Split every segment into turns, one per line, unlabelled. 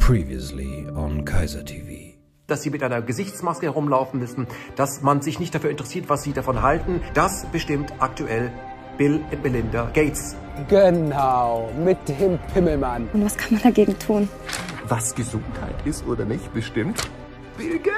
Previously on Kaiser TV.
dass sie mit einer Gesichtsmaske herumlaufen müssen, dass man sich nicht dafür interessiert, was sie davon halten. Das bestimmt aktuell Bill und Melinda Gates.
Genau, mit dem Pimmelmann.
Und was kann man dagegen tun?
Was Gesundheit ist oder nicht, bestimmt Bill Gates.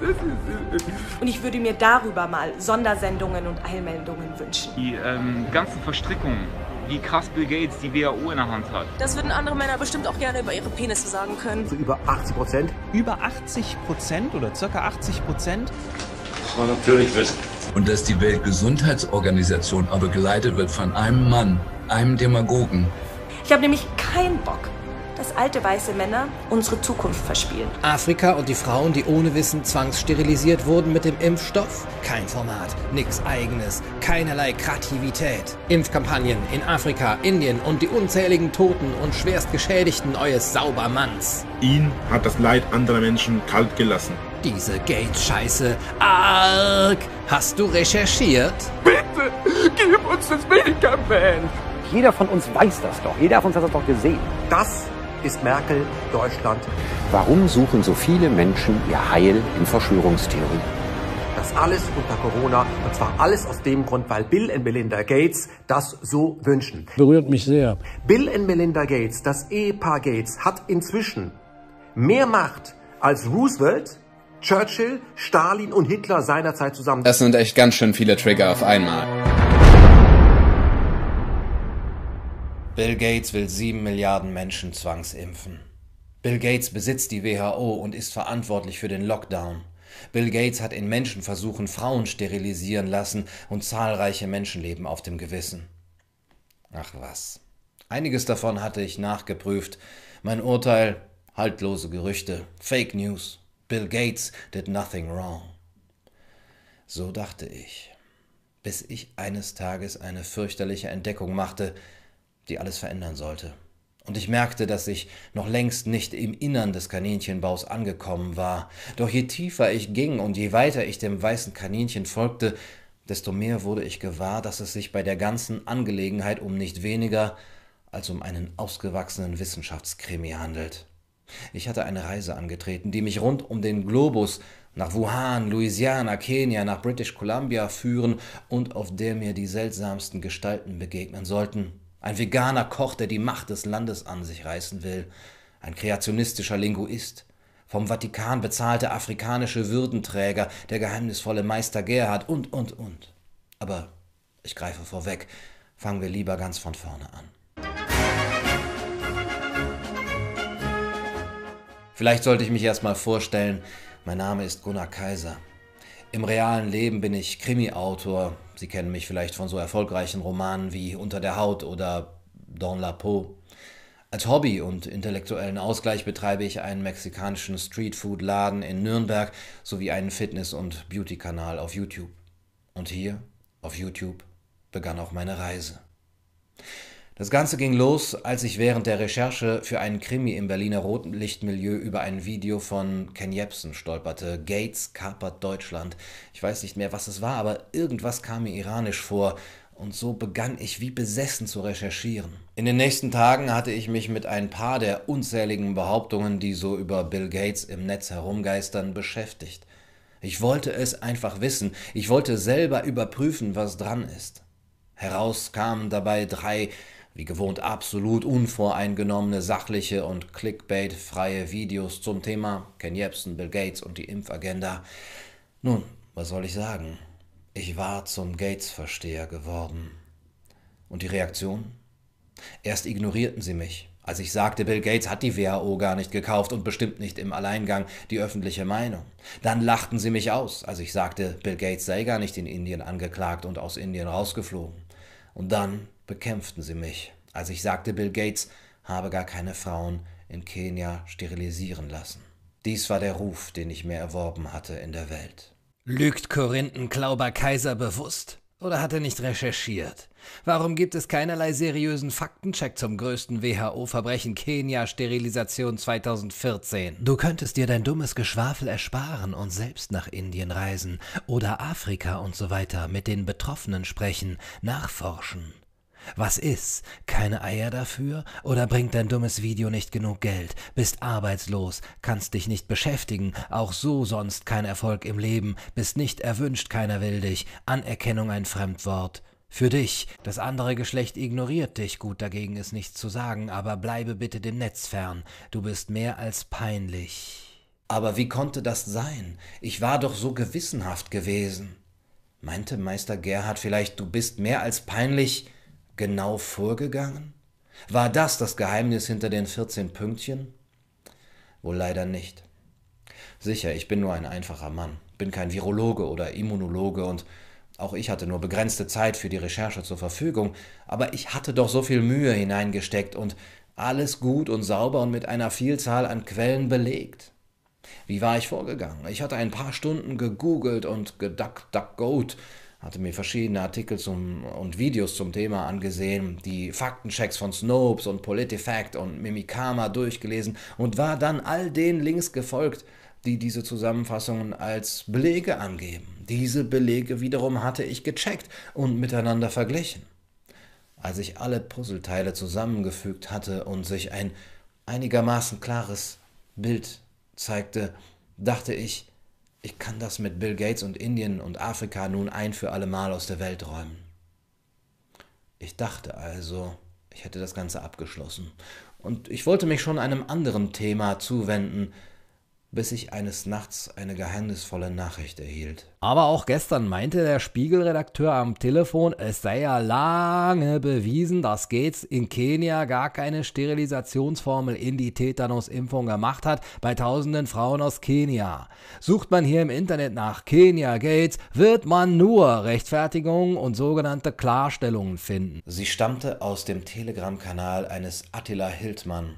Und ich würde mir darüber mal Sondersendungen und Eilmeldungen wünschen.
Die ähm, ganzen Verstrickungen, wie krass Bill Gates die WHO in der Hand hat.
Das würden andere Männer bestimmt auch gerne über ihre Penisse sagen können.
Zu über 80 Prozent.
Über 80 Prozent oder circa 80 Prozent
Das war natürlich wissen.
Und dass die Weltgesundheitsorganisation aber geleitet wird von einem Mann, einem Demagogen.
Ich habe nämlich keinen Bock, dass alte weiße Männer unsere Zukunft verspielen.
Afrika und die Frauen, die ohne Wissen zwangssterilisiert wurden mit dem Impfstoff? Kein Format, nix eigenes, keinerlei Kreativität. Impfkampagnen in Afrika, Indien und die unzähligen Toten und schwerst Geschädigten eures Saubermanns.
Ihn hat das Leid anderer Menschen kalt gelassen.
Diese Gates-Scheiße. Arg! Hast du recherchiert?
Bitte, gib uns das Medikament.
Jeder von uns weiß das doch. Jeder von uns hat das doch gesehen.
Das ist Merkel, Deutschland.
Warum suchen so viele Menschen ihr Heil in Verschwörungstheorien?
Das alles unter Corona. Und zwar alles aus dem Grund, weil Bill und Melinda Gates das so wünschen.
Berührt mich sehr.
Bill und Melinda Gates, das Ehepaar Gates, hat inzwischen mehr Macht als Roosevelt, Churchill, Stalin und Hitler seinerzeit zusammen.
Das sind echt ganz schön viele Trigger auf einmal.
Bill Gates will sieben Milliarden Menschen zwangsimpfen. Bill Gates besitzt die WHO und ist verantwortlich für den Lockdown. Bill Gates hat in Menschenversuchen Frauen sterilisieren lassen und zahlreiche Menschenleben auf dem Gewissen. Ach was. Einiges davon hatte ich nachgeprüft. Mein Urteil haltlose Gerüchte, Fake News. Bill Gates did nothing wrong. So dachte ich, bis ich eines Tages eine fürchterliche Entdeckung machte, die alles verändern sollte. Und ich merkte, dass ich noch längst nicht im Innern des Kaninchenbaus angekommen war. Doch je tiefer ich ging und je weiter ich dem weißen Kaninchen folgte, desto mehr wurde ich gewahr, dass es sich bei der ganzen Angelegenheit um nicht weniger als um einen ausgewachsenen Wissenschaftskrimi handelt. Ich hatte eine Reise angetreten, die mich rund um den Globus nach Wuhan, Louisiana, Kenia, nach British Columbia führen und auf der mir die seltsamsten Gestalten begegnen sollten. Ein veganer Koch, der die Macht des Landes an sich reißen will, ein kreationistischer Linguist, vom Vatikan bezahlte afrikanische Würdenträger, der geheimnisvolle Meister Gerhard und, und, und. Aber ich greife vorweg, fangen wir lieber ganz von vorne an. Vielleicht sollte ich mich erstmal vorstellen, mein Name ist Gunnar Kaiser. Im realen Leben bin ich Krimi-Autor. Sie kennen mich vielleicht von so erfolgreichen Romanen wie Unter der Haut oder Dans la Peau. Als Hobby und intellektuellen Ausgleich betreibe ich einen mexikanischen Streetfood-Laden in Nürnberg sowie einen Fitness- und Beauty-Kanal auf YouTube. Und hier, auf YouTube, begann auch meine Reise. Das Ganze ging los, als ich während der Recherche für einen Krimi im Berliner Rotlichtmilieu über ein Video von Ken Jebsen stolperte. Gates kapert Deutschland. Ich weiß nicht mehr, was es war, aber irgendwas kam mir iranisch vor. Und so begann ich wie besessen zu recherchieren. In den nächsten Tagen hatte ich mich mit ein paar der unzähligen Behauptungen, die so über Bill Gates im Netz herumgeistern, beschäftigt. Ich wollte es einfach wissen. Ich wollte selber überprüfen, was dran ist. Heraus kamen dabei drei wie gewohnt absolut unvoreingenommene, sachliche und clickbait-freie Videos zum Thema Ken Jebsen, Bill Gates und die Impfagenda. Nun, was soll ich sagen? Ich war zum Gates-Versteher geworden. Und die Reaktion? Erst ignorierten sie mich, als ich sagte, Bill Gates hat die WHO gar nicht gekauft und bestimmt nicht im Alleingang die öffentliche Meinung. Dann lachten sie mich aus, als ich sagte, Bill Gates sei gar nicht in Indien angeklagt und aus Indien rausgeflogen. Und dann bekämpften sie mich, als ich sagte, Bill Gates habe gar keine Frauen in Kenia sterilisieren lassen. Dies war der Ruf, den ich mir erworben hatte in der Welt. Lügt Korinthen Klauber Kaiser bewusst? Oder hat er nicht recherchiert? Warum gibt es keinerlei seriösen Faktencheck zum größten WHO-Verbrechen Kenia-Sterilisation 2014? Du könntest dir dein dummes Geschwafel ersparen und selbst nach Indien reisen oder Afrika und so weiter mit den Betroffenen sprechen, nachforschen. Was ist? Keine Eier dafür? Oder bringt dein dummes Video nicht genug Geld? Bist arbeitslos, kannst dich nicht beschäftigen, auch so sonst kein Erfolg im Leben, bist nicht erwünscht, keiner will dich, Anerkennung ein Fremdwort. Für dich, das andere Geschlecht ignoriert dich, gut dagegen ist nichts zu sagen, aber bleibe bitte dem Netz fern, du bist mehr als peinlich. Aber wie konnte das sein? Ich war doch so gewissenhaft gewesen. Meinte Meister Gerhard vielleicht, du bist mehr als peinlich, genau vorgegangen? War das das Geheimnis hinter den 14 Pünktchen? Wohl leider nicht. Sicher, ich bin nur ein einfacher Mann, bin kein Virologe oder Immunologe und auch ich hatte nur begrenzte Zeit für die Recherche zur Verfügung, aber ich hatte doch so viel Mühe hineingesteckt und alles gut und sauber und mit einer Vielzahl an Quellen belegt. Wie war ich vorgegangen? Ich hatte ein paar Stunden gegoogelt und geduckduckgoat hatte mir verschiedene Artikel zum, und Videos zum Thema angesehen, die Faktenchecks von Snopes und PolitiFact und Mimikama durchgelesen und war dann all den Links gefolgt, die diese Zusammenfassungen als Belege angeben. Diese Belege wiederum hatte ich gecheckt und miteinander verglichen. Als ich alle Puzzleteile zusammengefügt hatte und sich ein einigermaßen klares Bild zeigte, dachte ich, ich kann das mit Bill Gates und Indien und Afrika nun ein für allemal aus der Welt räumen. Ich dachte also, ich hätte das Ganze abgeschlossen. Und ich wollte mich schon einem anderen Thema zuwenden, bis ich eines Nachts eine geheimnisvolle Nachricht erhielt. Aber auch gestern meinte der Spiegelredakteur am Telefon, es sei ja lange bewiesen, dass Gates in Kenia gar keine Sterilisationsformel in die Tetanusimpfung gemacht hat bei tausenden Frauen aus Kenia. Sucht man hier im Internet nach Kenia Gates, wird man nur Rechtfertigungen und sogenannte Klarstellungen finden. Sie stammte aus dem Telegram-Kanal eines Attila Hildmann.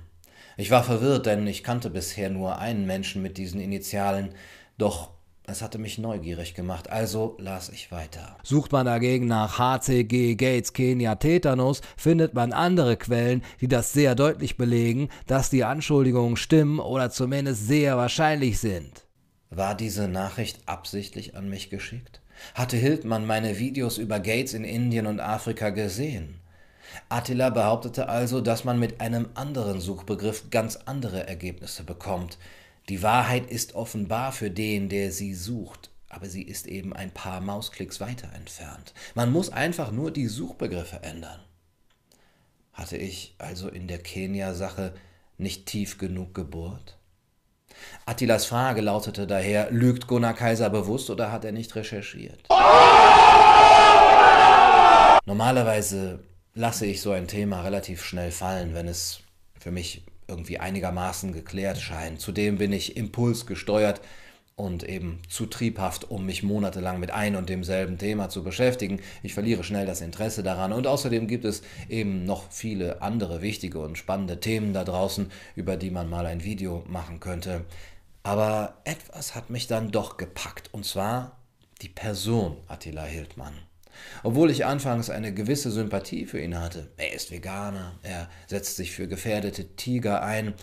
Ich war verwirrt, denn ich kannte bisher nur einen Menschen mit diesen Initialen, doch es hatte mich neugierig gemacht, also las ich weiter. Sucht man dagegen nach HCG Gates Kenia Tetanus, findet man andere Quellen, die das sehr deutlich belegen, dass die Anschuldigungen stimmen oder zumindest sehr wahrscheinlich sind. War diese Nachricht absichtlich an mich geschickt? Hatte Hildmann meine Videos über Gates in Indien und Afrika gesehen? Attila behauptete also, dass man mit einem anderen Suchbegriff ganz andere Ergebnisse bekommt. Die Wahrheit ist offenbar für den, der sie sucht, aber sie ist eben ein paar Mausklicks weiter entfernt. Man muss einfach nur die Suchbegriffe ändern. Hatte ich also in der Kenia-Sache nicht tief genug gebohrt? Attilas Frage lautete daher, lügt Gunnar Kaiser bewusst oder hat er nicht recherchiert? Normalerweise lasse ich so ein Thema relativ schnell fallen, wenn es für mich irgendwie einigermaßen geklärt scheint. Zudem bin ich impulsgesteuert und eben zu triebhaft, um mich monatelang mit ein und demselben Thema zu beschäftigen. Ich verliere schnell das Interesse daran und außerdem gibt es eben noch viele andere wichtige und spannende Themen da draußen, über die man mal ein Video machen könnte. Aber etwas hat mich dann doch gepackt und zwar die Person Attila Hildmann. Obwohl ich anfangs eine gewisse Sympathie für ihn hatte. Er ist Veganer, er setzt sich für gefährdete Tiger ein,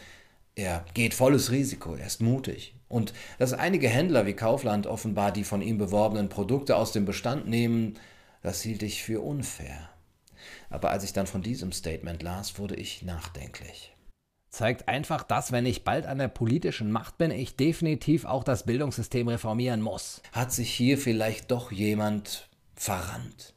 er geht volles Risiko, er ist mutig. Und dass einige Händler wie Kaufland offenbar die von ihm beworbenen Produkte aus dem Bestand nehmen, das hielt ich für unfair. Aber als ich dann von diesem Statement las, wurde ich nachdenklich. Zeigt einfach, dass, wenn ich bald an der politischen Macht bin, ich definitiv auch das Bildungssystem reformieren muss. Hat sich hier vielleicht doch jemand verrannt.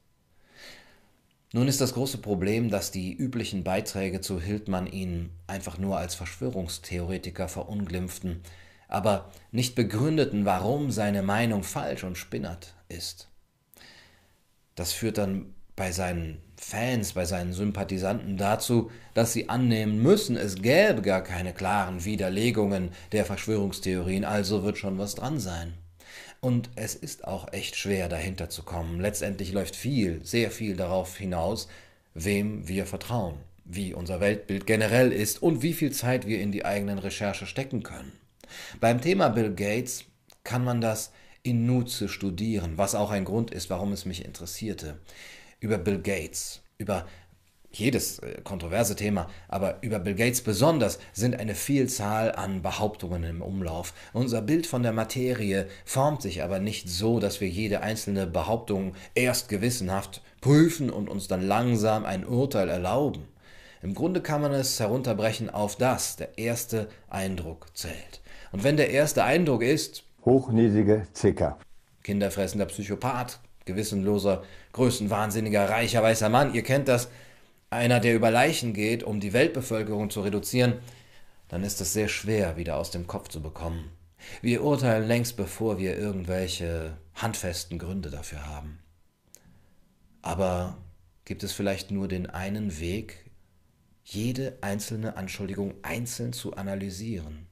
Nun ist das große Problem, dass die üblichen Beiträge zu Hildmann ihn einfach nur als Verschwörungstheoretiker verunglimpften, aber nicht begründeten, warum seine Meinung falsch und spinnert ist. Das führt dann bei seinen Fans, bei seinen Sympathisanten dazu, dass sie annehmen müssen, es gäbe gar keine klaren Widerlegungen der Verschwörungstheorien, also wird schon was dran sein. Und es ist auch echt schwer, dahinter zu kommen. Letztendlich läuft viel, sehr viel darauf hinaus, wem wir vertrauen, wie unser Weltbild generell ist und wie viel Zeit wir in die eigenen Recherche stecken können. Beim Thema Bill Gates kann man das in Nutze studieren, was auch ein Grund ist, warum es mich interessierte. Über Bill Gates, über jedes äh, kontroverse Thema, aber über Bill Gates besonders sind eine Vielzahl an Behauptungen im Umlauf. Unser Bild von der Materie formt sich aber nicht so, dass wir jede einzelne Behauptung erst gewissenhaft prüfen und uns dann langsam ein Urteil erlauben. Im Grunde kann man es herunterbrechen auf das, der erste Eindruck zählt. Und wenn der erste Eindruck ist,
hochnäsige Zicker,
kinderfressender Psychopath, gewissenloser, größenwahnsinniger, reicher weißer Mann, ihr kennt das, einer, der über Leichen geht, um die Weltbevölkerung zu reduzieren, dann ist es sehr schwer wieder aus dem Kopf zu bekommen. Wir urteilen längst, bevor wir irgendwelche handfesten Gründe dafür haben. Aber gibt es vielleicht nur den einen Weg, jede einzelne Anschuldigung einzeln zu analysieren?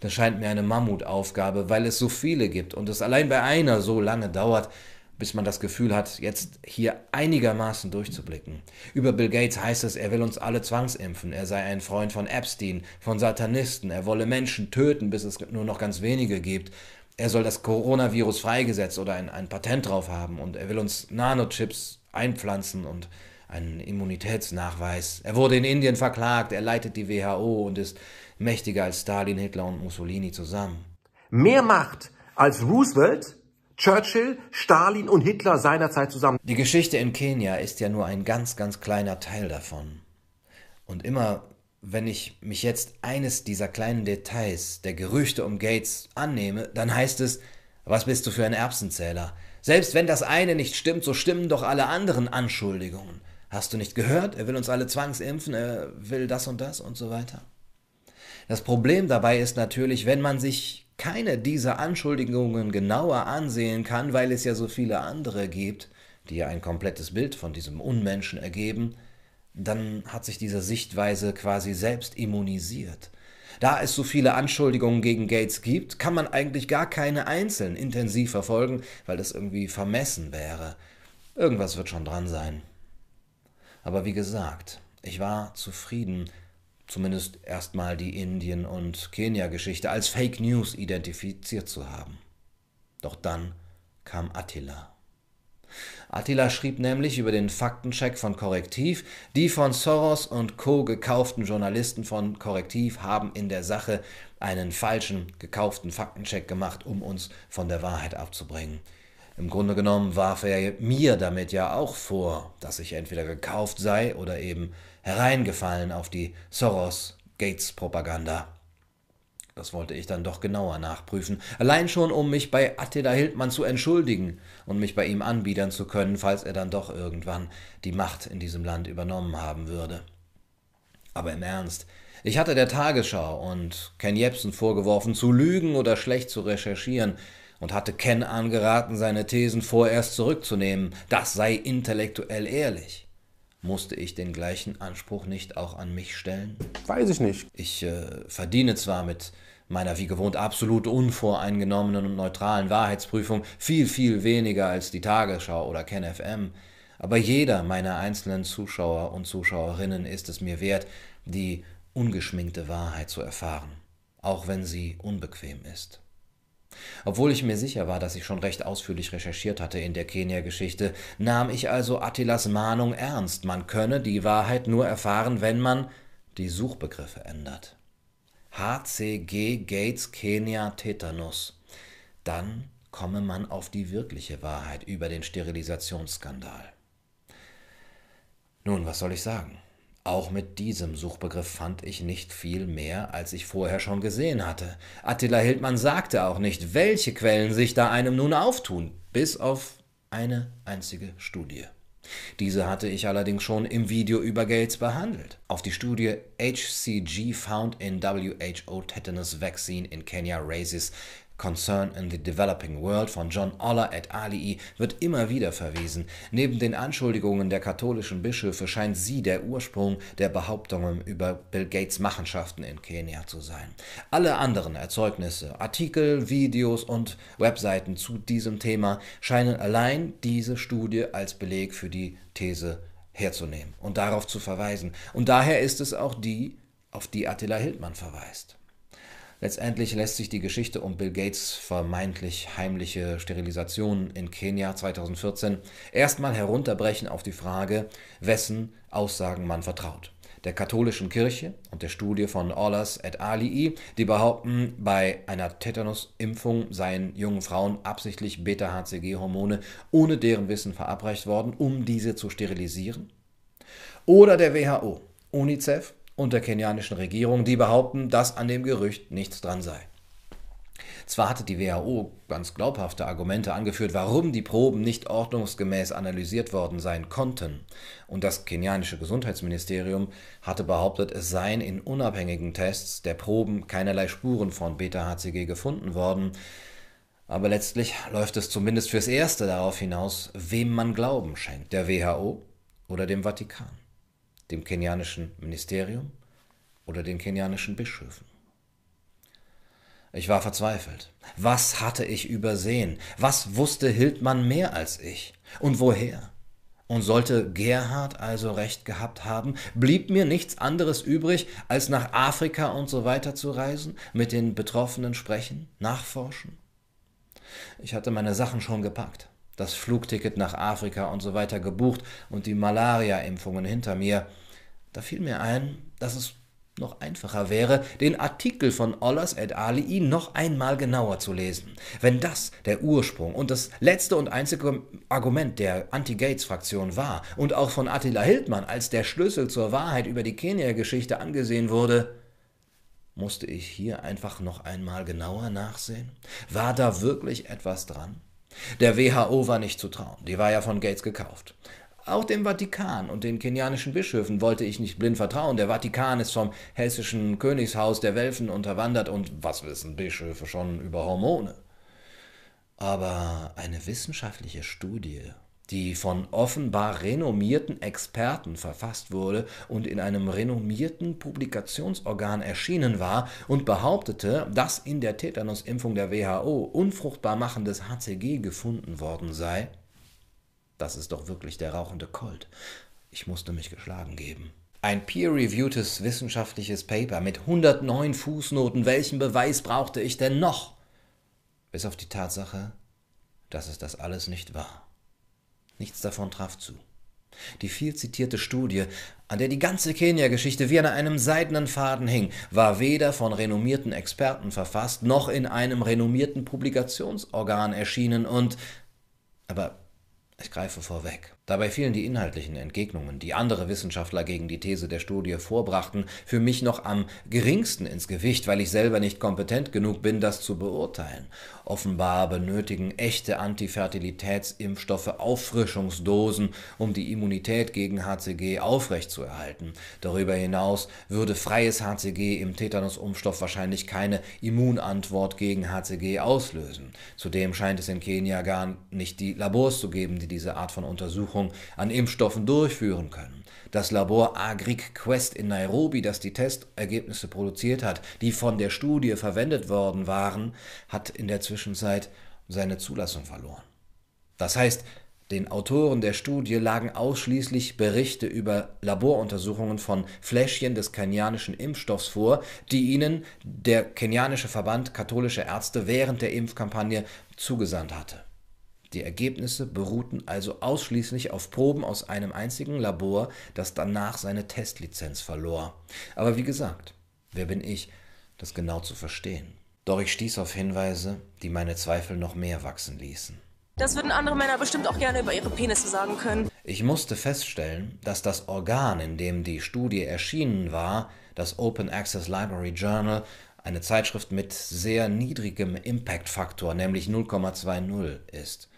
Das scheint mir eine Mammutaufgabe, weil es so viele gibt und es allein bei einer so lange dauert, bis man das Gefühl hat, jetzt hier einigermaßen durchzublicken. Über Bill Gates heißt es, er will uns alle zwangsimpfen, er sei ein Freund von Epstein, von Satanisten, er wolle Menschen töten, bis es nur noch ganz wenige gibt. Er soll das Coronavirus freigesetzt oder ein, ein Patent drauf haben und er will uns Nanochips einpflanzen und einen Immunitätsnachweis. Er wurde in Indien verklagt, er leitet die WHO und ist mächtiger als Stalin, Hitler und Mussolini zusammen.
Mehr Macht als Roosevelt Churchill, Stalin und Hitler seinerzeit zusammen.
Die Geschichte in Kenia ist ja nur ein ganz, ganz kleiner Teil davon. Und immer, wenn ich mich jetzt eines dieser kleinen Details der Gerüchte um Gates annehme, dann heißt es, was bist du für ein Erbsenzähler? Selbst wenn das eine nicht stimmt, so stimmen doch alle anderen Anschuldigungen. Hast du nicht gehört? Er will uns alle zwangsimpfen, er will das und das und so weiter. Das Problem dabei ist natürlich, wenn man sich keine dieser Anschuldigungen genauer ansehen kann, weil es ja so viele andere gibt, die ja ein komplettes Bild von diesem Unmenschen ergeben, dann hat sich diese Sichtweise quasi selbst immunisiert. Da es so viele Anschuldigungen gegen Gates gibt, kann man eigentlich gar keine einzeln intensiv verfolgen, weil das irgendwie vermessen wäre. Irgendwas wird schon dran sein. Aber wie gesagt, ich war zufrieden zumindest erstmal die Indien- und Kenia-Geschichte als Fake News identifiziert zu haben. Doch dann kam Attila. Attila schrieb nämlich über den Faktencheck von Korrektiv, die von Soros und Co. gekauften Journalisten von Korrektiv haben in der Sache einen falschen gekauften Faktencheck gemacht, um uns von der Wahrheit abzubringen. Im Grunde genommen warf er mir damit ja auch vor, dass ich entweder gekauft sei oder eben hereingefallen auf die Soros-Gates-Propaganda. Das wollte ich dann doch genauer nachprüfen, allein schon, um mich bei Attila Hildmann zu entschuldigen und mich bei ihm anbiedern zu können, falls er dann doch irgendwann die Macht in diesem Land übernommen haben würde. Aber im Ernst, ich hatte der Tagesschau und Ken Jebsen vorgeworfen, zu lügen oder schlecht zu recherchieren, und hatte Ken angeraten, seine Thesen vorerst zurückzunehmen. Das sei intellektuell ehrlich. Musste ich den gleichen Anspruch nicht auch an mich stellen?
Weiß ich nicht.
Ich äh, verdiene zwar mit meiner wie gewohnt absolut unvoreingenommenen und neutralen Wahrheitsprüfung viel, viel weniger als die Tagesschau oder KenFM, aber jeder meiner einzelnen Zuschauer und Zuschauerinnen ist es mir wert, die ungeschminkte Wahrheit zu erfahren, auch wenn sie unbequem ist. Obwohl ich mir sicher war, dass ich schon recht ausführlich recherchiert hatte in der Kenia-Geschichte, nahm ich also Attilas Mahnung ernst. Man könne die Wahrheit nur erfahren, wenn man die Suchbegriffe ändert. HCG Gates Kenia Tetanus. Dann komme man auf die wirkliche Wahrheit über den Sterilisationsskandal. Nun, was soll ich sagen? Auch mit diesem Suchbegriff fand ich nicht viel mehr, als ich vorher schon gesehen hatte. Attila Hildmann sagte auch nicht, welche Quellen sich da einem nun auftun, bis auf eine einzige Studie. Diese hatte ich allerdings schon im Video über Gates behandelt. Auf die Studie HCG found in WHO Tetanus Vaccine in Kenya raises Concern in the Developing World von John Oller et alii wird immer wieder verwiesen. Neben den Anschuldigungen der katholischen Bischöfe scheint sie der Ursprung der Behauptungen über Bill Gates Machenschaften in Kenia zu sein. Alle anderen Erzeugnisse, Artikel, Videos und Webseiten zu diesem Thema scheinen allein diese Studie als Beleg für die These herzunehmen und darauf zu verweisen. Und daher ist es auch die, auf die Attila Hildmann verweist. Letztendlich lässt sich die Geschichte um Bill Gates vermeintlich heimliche Sterilisation in Kenia 2014 erstmal herunterbrechen auf die Frage, wessen Aussagen man vertraut. Der katholischen Kirche und der Studie von Ollers et alii, die behaupten, bei einer Tetanus-Impfung seien jungen Frauen absichtlich Beta-HCG-Hormone ohne deren Wissen verabreicht worden, um diese zu sterilisieren. Oder der WHO, UNICEF und der kenianischen Regierung, die behaupten, dass an dem Gerücht nichts dran sei. Zwar hatte die WHO ganz glaubhafte Argumente angeführt, warum die Proben nicht ordnungsgemäß analysiert worden sein konnten, und das kenianische Gesundheitsministerium hatte behauptet, es seien in unabhängigen Tests der Proben keinerlei Spuren von Beta-HCG gefunden worden, aber letztlich läuft es zumindest fürs Erste darauf hinaus, wem man Glauben schenkt, der WHO oder dem Vatikan dem kenianischen Ministerium oder den kenianischen Bischöfen. Ich war verzweifelt. Was hatte ich übersehen? Was wusste Hildmann mehr als ich? Und woher? Und sollte Gerhard also recht gehabt haben, blieb mir nichts anderes übrig, als nach Afrika und so weiter zu reisen, mit den Betroffenen sprechen, nachforschen? Ich hatte meine Sachen schon gepackt, das Flugticket nach Afrika und so weiter gebucht und die Malaria-Impfungen hinter mir. Da fiel mir ein, dass es noch einfacher wäre, den Artikel von Ollers et alii noch einmal genauer zu lesen. Wenn das der Ursprung und das letzte und einzige Argument der Anti-Gates-Fraktion war und auch von Attila Hildmann als der Schlüssel zur Wahrheit über die Kenia-Geschichte angesehen wurde, musste ich hier einfach noch einmal genauer nachsehen? War da wirklich etwas dran? Der WHO war nicht zu trauen, die war ja von Gates gekauft. Auch dem Vatikan und den kenianischen Bischöfen wollte ich nicht blind vertrauen. Der Vatikan ist vom hessischen Königshaus der Welfen unterwandert und was wissen Bischöfe schon über Hormone? Aber eine wissenschaftliche Studie, die von offenbar renommierten Experten verfasst wurde und in einem renommierten Publikationsorgan erschienen war und behauptete, dass in der Tetanusimpfung der WHO unfruchtbar machendes HCG gefunden worden sei, das ist doch wirklich der rauchende Colt. Ich musste mich geschlagen geben. Ein peer-reviewtes wissenschaftliches Paper mit 109 Fußnoten. Welchen Beweis brauchte ich denn noch? Bis auf die Tatsache, dass es das alles nicht war. Nichts davon traf zu. Die viel zitierte Studie, an der die ganze Kenia-Geschichte wie an einem seidenen Faden hing, war weder von renommierten Experten verfasst, noch in einem renommierten Publikationsorgan erschienen und. Aber ich greife vorweg. Dabei fielen die inhaltlichen Entgegnungen, die andere Wissenschaftler gegen die These der Studie vorbrachten, für mich noch am geringsten ins Gewicht, weil ich selber nicht kompetent genug bin, das zu beurteilen. Offenbar benötigen echte Antifertilitätsimpfstoffe Auffrischungsdosen, um die Immunität gegen HCG aufrechtzuerhalten. Darüber hinaus würde freies HCG im Tetanusimpfstoff wahrscheinlich keine Immunantwort gegen HCG auslösen. Zudem scheint es in Kenia gar nicht die Labors zu geben, die diese Art von Untersuchungen Untersuchung an Impfstoffen durchführen können. Das Labor Agric Quest in Nairobi, das die Testergebnisse produziert hat, die von der Studie verwendet worden waren, hat in der Zwischenzeit seine Zulassung verloren. Das heißt, den Autoren der Studie lagen ausschließlich Berichte über Laboruntersuchungen von Fläschchen des kenianischen Impfstoffs vor, die ihnen der kenianische Verband katholischer Ärzte während der Impfkampagne zugesandt hatte. Die Ergebnisse beruhten also ausschließlich auf Proben aus einem einzigen Labor, das danach seine Testlizenz verlor. Aber wie gesagt, wer bin ich, das genau zu verstehen? Doch ich stieß auf Hinweise, die meine Zweifel noch mehr wachsen ließen.
Das würden andere Männer bestimmt auch gerne über ihre Penisse sagen können.
Ich musste feststellen, dass das Organ, in dem die Studie erschienen war, das Open Access Library Journal, eine Zeitschrift mit sehr niedrigem Impact-Faktor, nämlich 0,20 ist.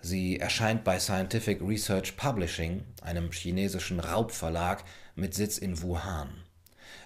Sie erscheint bei Scientific Research Publishing, einem chinesischen Raubverlag mit Sitz in Wuhan.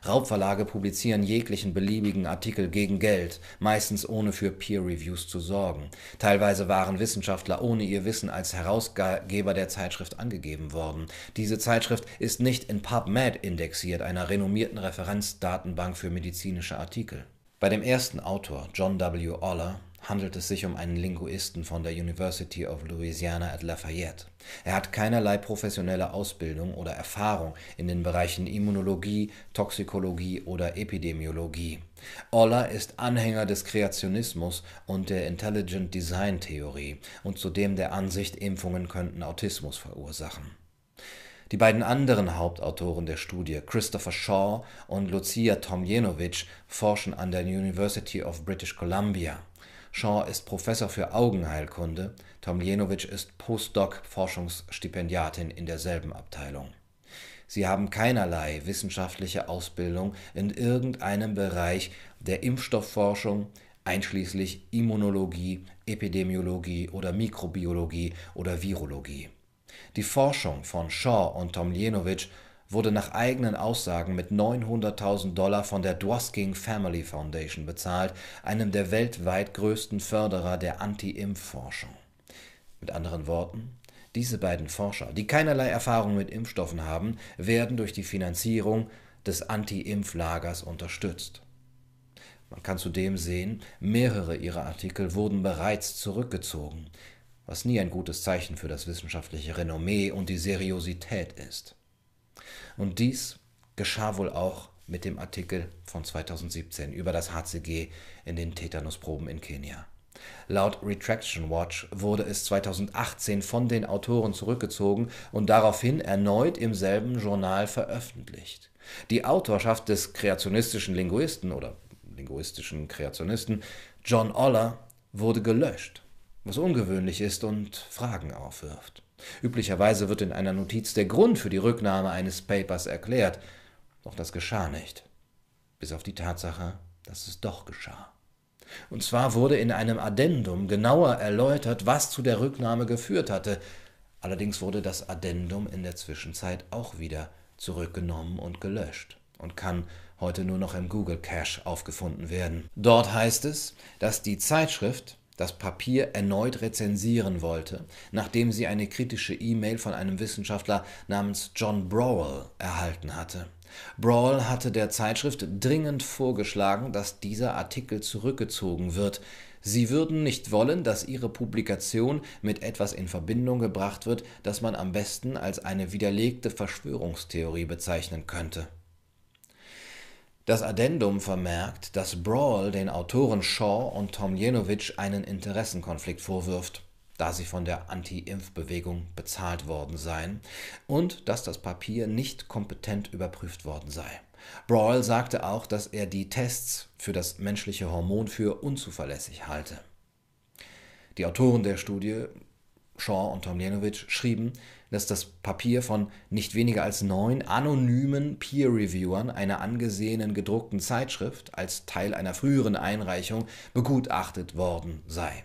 Raubverlage publizieren jeglichen beliebigen Artikel gegen Geld, meistens ohne für Peer Reviews zu sorgen. Teilweise waren Wissenschaftler ohne ihr Wissen als Herausgeber der Zeitschrift angegeben worden. Diese Zeitschrift ist nicht in PubMed indexiert, einer renommierten Referenzdatenbank für medizinische Artikel. Bei dem ersten Autor, John W. Oller, handelt es sich um einen Linguisten von der University of Louisiana at Lafayette. Er hat keinerlei professionelle Ausbildung oder Erfahrung in den Bereichen Immunologie, Toxikologie oder Epidemiologie. Oller ist Anhänger des Kreationismus und der Intelligent Design Theorie und zudem der Ansicht, Impfungen könnten Autismus verursachen. Die beiden anderen Hauptautoren der Studie, Christopher Shaw und Lucia Tomljenovic, forschen an der University of British Columbia. Shaw ist Professor für Augenheilkunde, Tomljenovic ist Postdoc-Forschungsstipendiatin in derselben Abteilung. Sie haben keinerlei wissenschaftliche Ausbildung in irgendeinem Bereich der Impfstoffforschung, einschließlich Immunologie, Epidemiologie oder Mikrobiologie oder Virologie. Die Forschung von Shaw und Tomljenovic wurde nach eigenen Aussagen mit 900.000 Dollar von der Dwosking Family Foundation bezahlt, einem der weltweit größten Förderer der Anti-Impf-Forschung. Mit anderen Worten, diese beiden Forscher, die keinerlei Erfahrung mit Impfstoffen haben, werden durch die Finanzierung des Anti-Impf-Lagers unterstützt. Man kann zudem sehen, mehrere ihrer Artikel wurden bereits zurückgezogen, was nie ein gutes Zeichen für das wissenschaftliche Renommee und die Seriosität ist. Und dies geschah wohl auch mit dem Artikel von 2017 über das HCG in den Tetanusproben in Kenia. Laut Retraction Watch wurde es 2018 von den Autoren zurückgezogen und daraufhin erneut im selben Journal veröffentlicht. Die Autorschaft des kreationistischen Linguisten oder linguistischen Kreationisten John Oller wurde gelöscht, was ungewöhnlich ist und Fragen aufwirft. Üblicherweise wird in einer Notiz der Grund für die Rücknahme eines Papers erklärt, doch das geschah nicht, bis auf die Tatsache, dass es doch geschah. Und zwar wurde in einem Addendum genauer erläutert, was zu der Rücknahme geführt hatte, allerdings wurde das Addendum in der Zwischenzeit auch wieder zurückgenommen und gelöscht und kann heute nur noch im Google Cache aufgefunden werden. Dort heißt es, dass die Zeitschrift das Papier erneut rezensieren wollte, nachdem sie eine kritische E-Mail von einem Wissenschaftler namens John Browell erhalten hatte. Browell hatte der Zeitschrift dringend vorgeschlagen, dass dieser Artikel zurückgezogen wird. Sie würden nicht wollen, dass ihre Publikation mit etwas in Verbindung gebracht wird, das man am besten als eine widerlegte Verschwörungstheorie bezeichnen könnte. Das Addendum vermerkt, dass Brawl den Autoren Shaw und Tomljenovic einen Interessenkonflikt vorwirft, da sie von der Anti-Impf-Bewegung bezahlt worden seien, und dass das Papier nicht kompetent überprüft worden sei. Brawl sagte auch, dass er die Tests für das menschliche Hormon für unzuverlässig halte. Die Autoren der Studie Shaw und Tomljenovic schrieben, dass das Papier von nicht weniger als neun anonymen Peer-Reviewern einer angesehenen gedruckten Zeitschrift als Teil einer früheren Einreichung begutachtet worden sei.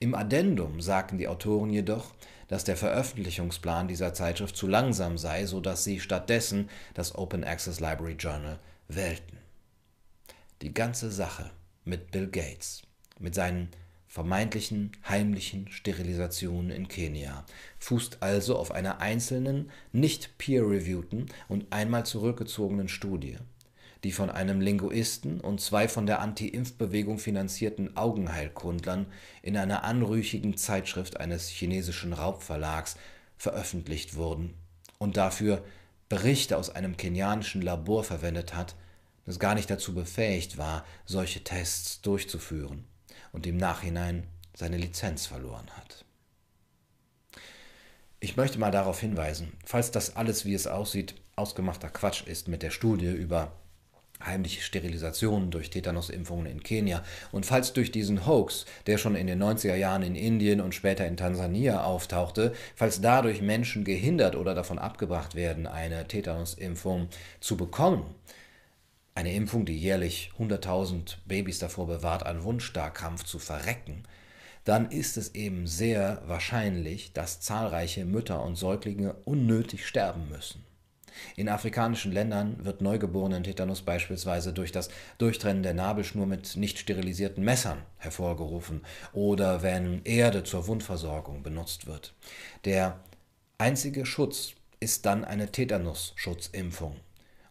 Im Addendum sagten die Autoren jedoch, dass der Veröffentlichungsplan dieser Zeitschrift zu langsam sei, so dass sie stattdessen das Open Access Library Journal wählten. Die ganze Sache mit Bill Gates, mit seinen vermeintlichen heimlichen Sterilisationen in Kenia, fußt also auf einer einzelnen, nicht peer-reviewten und einmal zurückgezogenen Studie, die von einem Linguisten und zwei von der Anti-Impf-Bewegung finanzierten Augenheilkundlern in einer anrüchigen Zeitschrift eines chinesischen Raubverlags veröffentlicht wurden und dafür Berichte aus einem kenianischen Labor verwendet hat, das gar nicht dazu befähigt war, solche Tests durchzuführen und im Nachhinein seine Lizenz verloren hat. Ich möchte mal darauf hinweisen, falls das alles, wie es aussieht, ausgemachter Quatsch ist mit der Studie über heimliche Sterilisationen durch Tetanusimpfungen in Kenia und falls durch diesen Hoax, der schon in den 90er Jahren in Indien und später in Tansania auftauchte, falls dadurch Menschen gehindert oder davon abgebracht werden, eine Tetanusimpfung zu bekommen, eine Impfung, die jährlich 100.000 Babys davor bewahrt, an Wundstarkrampf zu verrecken, dann ist es eben sehr wahrscheinlich, dass zahlreiche Mütter und Säuglinge unnötig sterben müssen. In afrikanischen Ländern wird neugeborenen Tetanus beispielsweise durch das Durchtrennen der Nabelschnur mit nicht sterilisierten Messern hervorgerufen oder wenn Erde zur Wundversorgung benutzt wird. Der einzige Schutz ist dann eine Tetanusschutzimpfung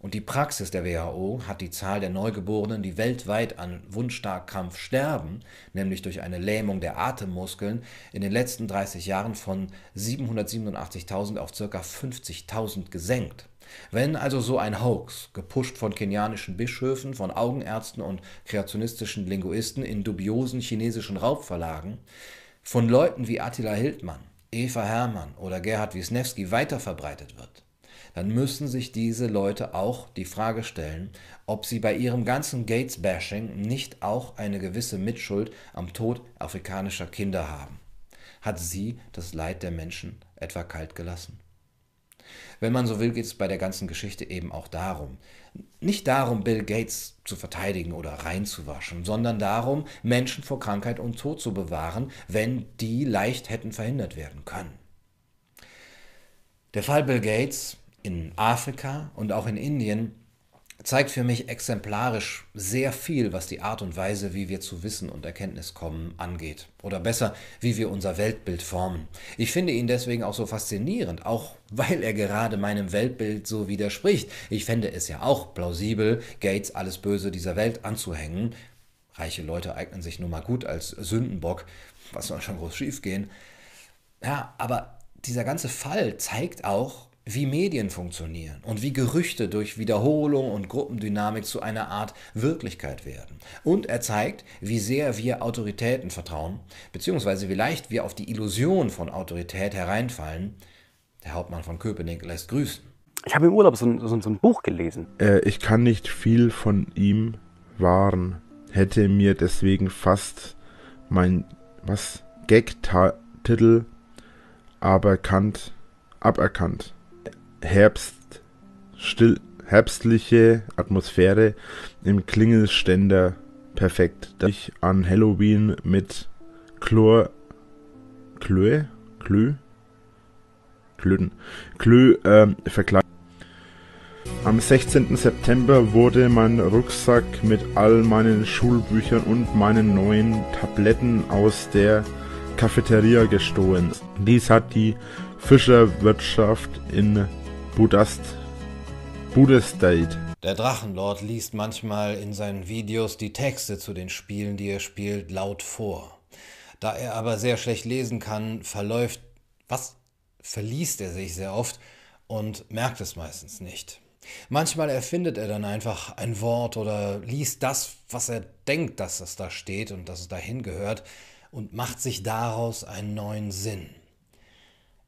Und die Praxis der WHO hat die Zahl der Neugeborenen, die weltweit an Wundstarkrampf sterben, nämlich durch eine Lähmung der Atemmuskeln, in den letzten 30 Jahren von 787.000 auf ca. 50.000 gesenkt. Wenn also so ein Hoax, gepusht von kenianischen Bischöfen, von Augenärzten und kreationistischen Linguisten in dubiosen chinesischen Raubverlagen, von Leuten wie Attila Hildmann, Eva Hermann oder Gerhard Wisniewski weiterverbreitet wird, dann müssen sich diese Leute auch die Frage stellen, ob sie bei ihrem ganzen Gates-Bashing nicht auch eine gewisse Mitschuld am Tod afrikanischer Kinder haben. Hat sie das Leid der Menschen etwa kalt gelassen? Wenn man so will, geht es bei der ganzen Geschichte eben auch darum. Nicht darum, Bill Gates zu verteidigen oder reinzuwaschen, sondern darum, Menschen vor Krankheit und Tod zu bewahren, wenn die leicht hätten verhindert werden können. Der Fall Bill Gates in Afrika und auch in Indien zeigt für mich exemplarisch sehr viel, was die Art und Weise, wie wir zu Wissen und Erkenntnis kommen, angeht. Oder besser, wie wir unser Weltbild formen. Ich finde ihn deswegen auch so faszinierend, auch weil er gerade meinem Weltbild so widerspricht. Ich fände es ja auch plausibel, Gates alles Böse dieser Welt anzuhängen. Reiche Leute eignen sich nun mal gut als Sündenbock. Was soll schon groß schiefgehen? Ja, aber dieser ganze Fall zeigt auch, wie Medien funktionieren und wie Gerüchte durch Wiederholung und Gruppendynamik zu einer Art Wirklichkeit werden. Und er zeigt, wie sehr wir Autoritäten vertrauen, beziehungsweise wie leicht wir auf die Illusion von Autorität hereinfallen. Der Hauptmann von Köpenick lässt grüßen.
Ich habe im Urlaub so ein, so ein Buch gelesen.
Äh, ich kann nicht viel von ihm wahren, hätte mir deswegen fast mein was Gag-Titel aberkannt, aberkannt. Herbst, still, herbstliche Atmosphäre im Klingelständer perfekt. Da ich an Halloween mit Chlor, Klö, Klö, Klöten, Klö ähm, vergleichen. Am 16. September wurde mein Rucksack mit all meinen Schulbüchern und meinen neuen Tabletten aus der Cafeteria gestohlen. Dies hat die Fischerwirtschaft in Buddhist State.
Der Drachenlord liest manchmal in seinen Videos die Texte zu den Spielen, die er spielt, laut vor. Da er aber sehr schlecht lesen kann, verläuft, was verliest er sich sehr oft und merkt es meistens nicht. Manchmal erfindet er dann einfach ein Wort oder liest das, was er denkt, dass es da steht und dass es dahin gehört und macht sich daraus einen neuen Sinn.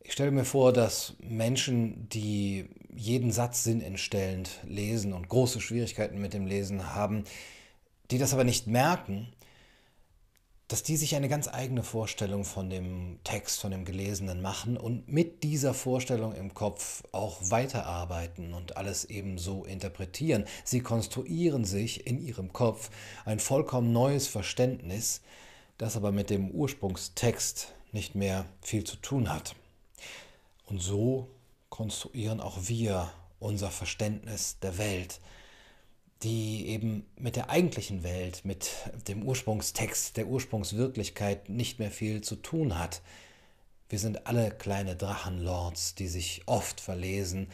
Ich stelle mir vor, dass Menschen, die jeden Satz sinnentstellend lesen und große Schwierigkeiten mit dem Lesen haben, die das aber nicht merken, dass die sich eine ganz eigene Vorstellung von dem Text, von dem Gelesenen machen und mit dieser Vorstellung im Kopf auch weiterarbeiten und alles eben so interpretieren. Sie konstruieren sich in ihrem Kopf ein vollkommen neues Verständnis, das aber mit dem Ursprungstext nicht mehr viel zu tun hat. Und so konstruieren auch wir unser Verständnis der Welt, die eben mit der eigentlichen Welt, mit dem Ursprungstext, der Ursprungswirklichkeit nicht mehr viel zu tun hat. Wir sind alle kleine Drachenlords, die sich oft verlesen,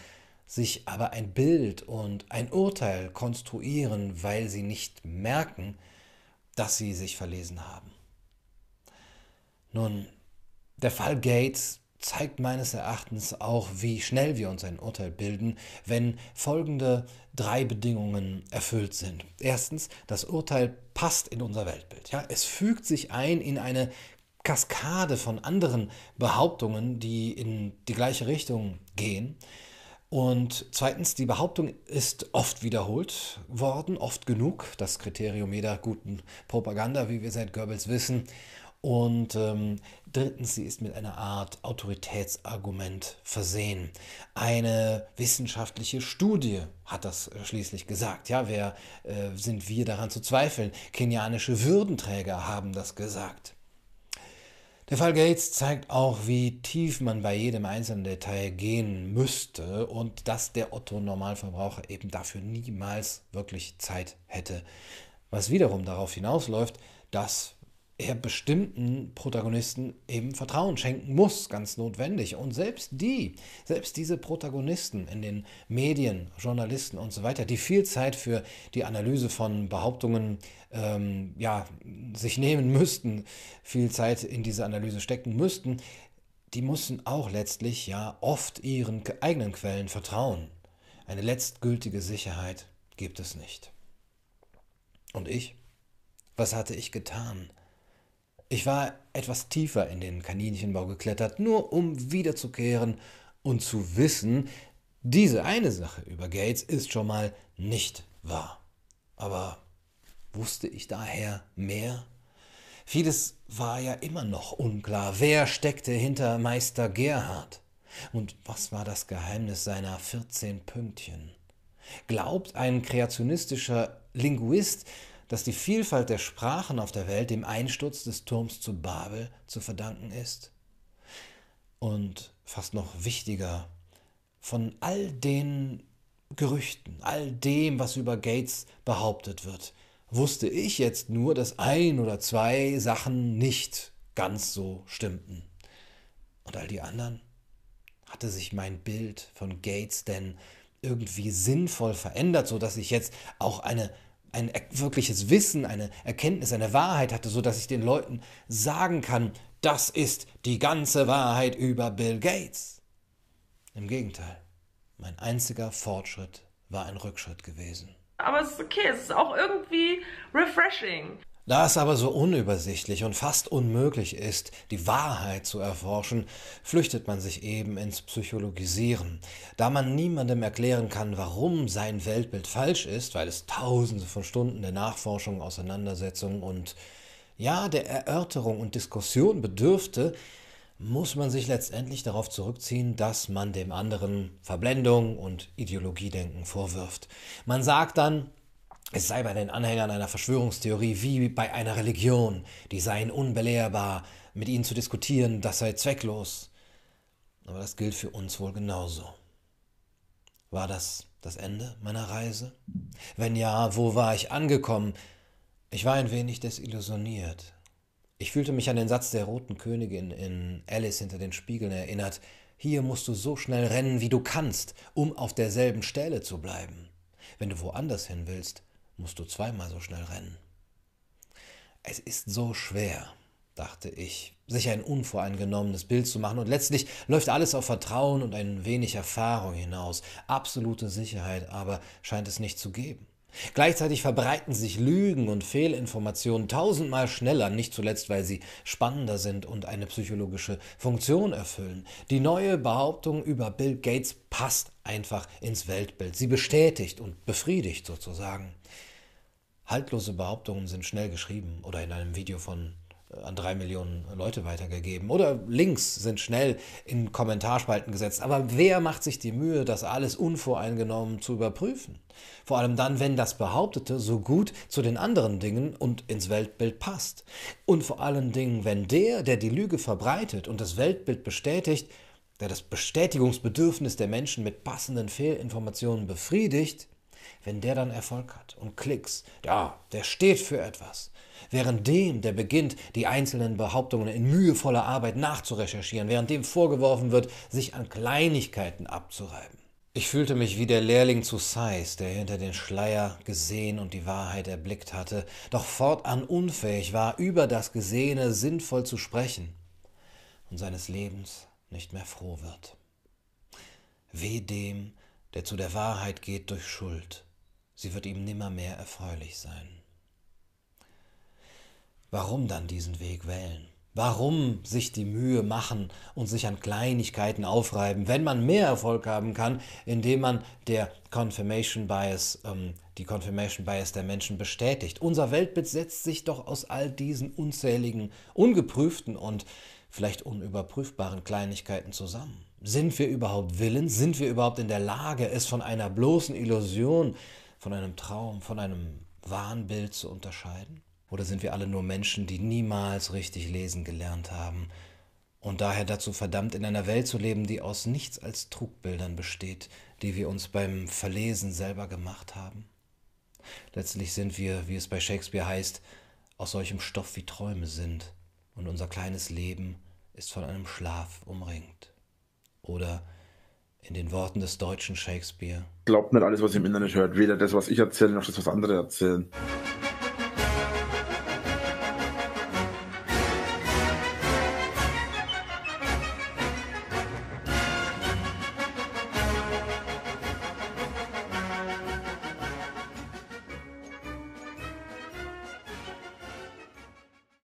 sich aber ein Bild und ein Urteil konstruieren, weil sie nicht merken, dass sie sich verlesen haben. Nun, der Fall Gates zeigt meines Erachtens auch, wie schnell wir uns ein Urteil bilden, wenn folgende drei Bedingungen erfüllt sind. Erstens, das Urteil passt in unser Weltbild. Ja? Es fügt sich ein in eine Kaskade von anderen Behauptungen, die in die gleiche Richtung gehen. Und zweitens, die Behauptung ist oft wiederholt worden, oft genug, das Kriterium jeder guten Propaganda, wie wir seit Goebbels wissen. Und ähm, drittens, sie ist mit einer Art Autoritätsargument versehen. Eine wissenschaftliche Studie hat das äh, schließlich gesagt. Ja, wer äh, sind wir daran zu zweifeln? Kenianische Würdenträger haben das gesagt. Der Fall Gates zeigt auch, wie tief man bei jedem einzelnen Detail gehen müsste und dass der Otto-Normalverbraucher eben dafür niemals wirklich Zeit hätte. Was wiederum darauf hinausläuft, dass er bestimmten Protagonisten eben Vertrauen schenken muss, ganz notwendig. Und selbst die, selbst diese Protagonisten in den Medien, Journalisten und so weiter, die viel Zeit für die Analyse von Behauptungen ähm, ja, sich nehmen müssten, viel Zeit in diese Analyse stecken müssten, die mussten auch letztlich ja oft ihren eigenen Quellen vertrauen. Eine letztgültige Sicherheit gibt es nicht. Und ich? Was hatte ich getan? Ich war etwas tiefer in den Kaninchenbau geklettert, nur um wiederzukehren und zu wissen, diese eine Sache über Gates ist schon mal nicht wahr. Aber wusste ich daher mehr? Vieles war ja immer noch unklar. Wer steckte hinter Meister Gerhard? Und was war das Geheimnis seiner 14 Pünktchen? Glaubt ein kreationistischer Linguist, dass die Vielfalt der Sprachen auf der Welt dem Einsturz des Turms zu Babel zu verdanken ist? Und fast noch wichtiger, von all den Gerüchten, all dem, was über Gates behauptet wird, wusste ich jetzt nur, dass ein oder zwei Sachen nicht ganz so stimmten. Und all die anderen? Hatte sich mein Bild von Gates denn irgendwie sinnvoll verändert, so dass ich jetzt auch eine ein wirkliches Wissen, eine Erkenntnis, eine Wahrheit hatte, so dass ich den Leuten sagen kann, das ist die ganze Wahrheit über Bill Gates. Im Gegenteil, mein einziger Fortschritt war ein Rückschritt gewesen.
Aber es ist okay, es ist auch irgendwie refreshing.
Da es aber so unübersichtlich und fast unmöglich ist, die Wahrheit zu erforschen, flüchtet man sich eben ins Psychologisieren. Da man niemandem erklären kann, warum sein Weltbild falsch ist, weil es tausende von Stunden der Nachforschung, Auseinandersetzung und ja, der Erörterung und Diskussion bedürfte, muss man sich letztendlich darauf zurückziehen, dass man dem anderen Verblendung und Ideologiedenken vorwirft. Man sagt dann, es sei bei den Anhängern einer Verschwörungstheorie wie bei einer Religion, die seien unbelehrbar, mit ihnen zu diskutieren, das sei zwecklos. Aber das gilt für uns wohl genauso. War das das Ende meiner Reise? Wenn ja, wo war ich angekommen? Ich war ein wenig desillusioniert. Ich fühlte mich an den Satz der roten Königin in Alice hinter den Spiegeln erinnert. Hier musst du so schnell rennen, wie du kannst, um auf derselben Stelle zu bleiben. Wenn du woanders hin willst, musst du zweimal so schnell rennen. Es ist so schwer, dachte ich, sich ein unvoreingenommenes Bild zu machen, und letztlich läuft alles auf Vertrauen und ein wenig Erfahrung hinaus. Absolute Sicherheit aber scheint es nicht zu geben. Gleichzeitig verbreiten sich Lügen und Fehlinformationen tausendmal schneller, nicht zuletzt, weil sie spannender sind und eine psychologische Funktion erfüllen. Die neue Behauptung über Bill Gates passt einfach ins Weltbild. Sie bestätigt und befriedigt sozusagen. Haltlose Behauptungen sind schnell geschrieben oder in einem Video von äh, an drei Millionen Leute weitergegeben. Oder Links sind schnell in Kommentarspalten gesetzt. Aber wer macht sich die Mühe, das alles unvoreingenommen zu überprüfen? Vor allem dann, wenn das Behauptete so gut zu den anderen Dingen und ins Weltbild passt. Und vor allen Dingen, wenn der, der die Lüge verbreitet und das Weltbild bestätigt, der das Bestätigungsbedürfnis der Menschen mit passenden Fehlinformationen befriedigt, wenn der dann Erfolg hat und Klicks, ja, der steht für etwas. Während dem, der beginnt, die einzelnen Behauptungen in mühevoller Arbeit nachzurecherchieren, während dem vorgeworfen wird, sich an Kleinigkeiten abzureiben. Ich fühlte mich wie der Lehrling zu Sais, der hinter den Schleier gesehen und die Wahrheit erblickt hatte, doch fortan unfähig war, über das Gesehene sinnvoll zu sprechen und seines Lebens nicht mehr froh wird. Weh dem, der zu der Wahrheit geht durch Schuld, sie wird ihm nimmermehr erfreulich sein. Warum dann diesen Weg wählen? Warum sich die Mühe machen und sich an Kleinigkeiten aufreiben, wenn man mehr Erfolg haben kann, indem man der Confirmation Bias, ähm, die Confirmation Bias der Menschen bestätigt? Unser Weltbild setzt sich doch aus all diesen unzähligen, ungeprüften und vielleicht unüberprüfbaren Kleinigkeiten zusammen. Sind wir überhaupt willens? Sind wir überhaupt in der Lage, es von einer bloßen Illusion, von einem Traum, von einem Wahnbild zu unterscheiden? Oder sind wir alle nur Menschen, die niemals richtig lesen gelernt haben und daher dazu verdammt, in einer Welt zu leben, die aus nichts als Trugbildern besteht, die wir uns beim Verlesen selber gemacht haben? Letztlich sind wir, wie es bei Shakespeare heißt, aus solchem Stoff wie Träume sind und unser kleines Leben ist von einem Schlaf umringt. Oder in den Worten des deutschen Shakespeare.
Glaubt nicht alles, was ihr im Internet hört. Weder das, was ich erzähle, noch das, was andere erzählen.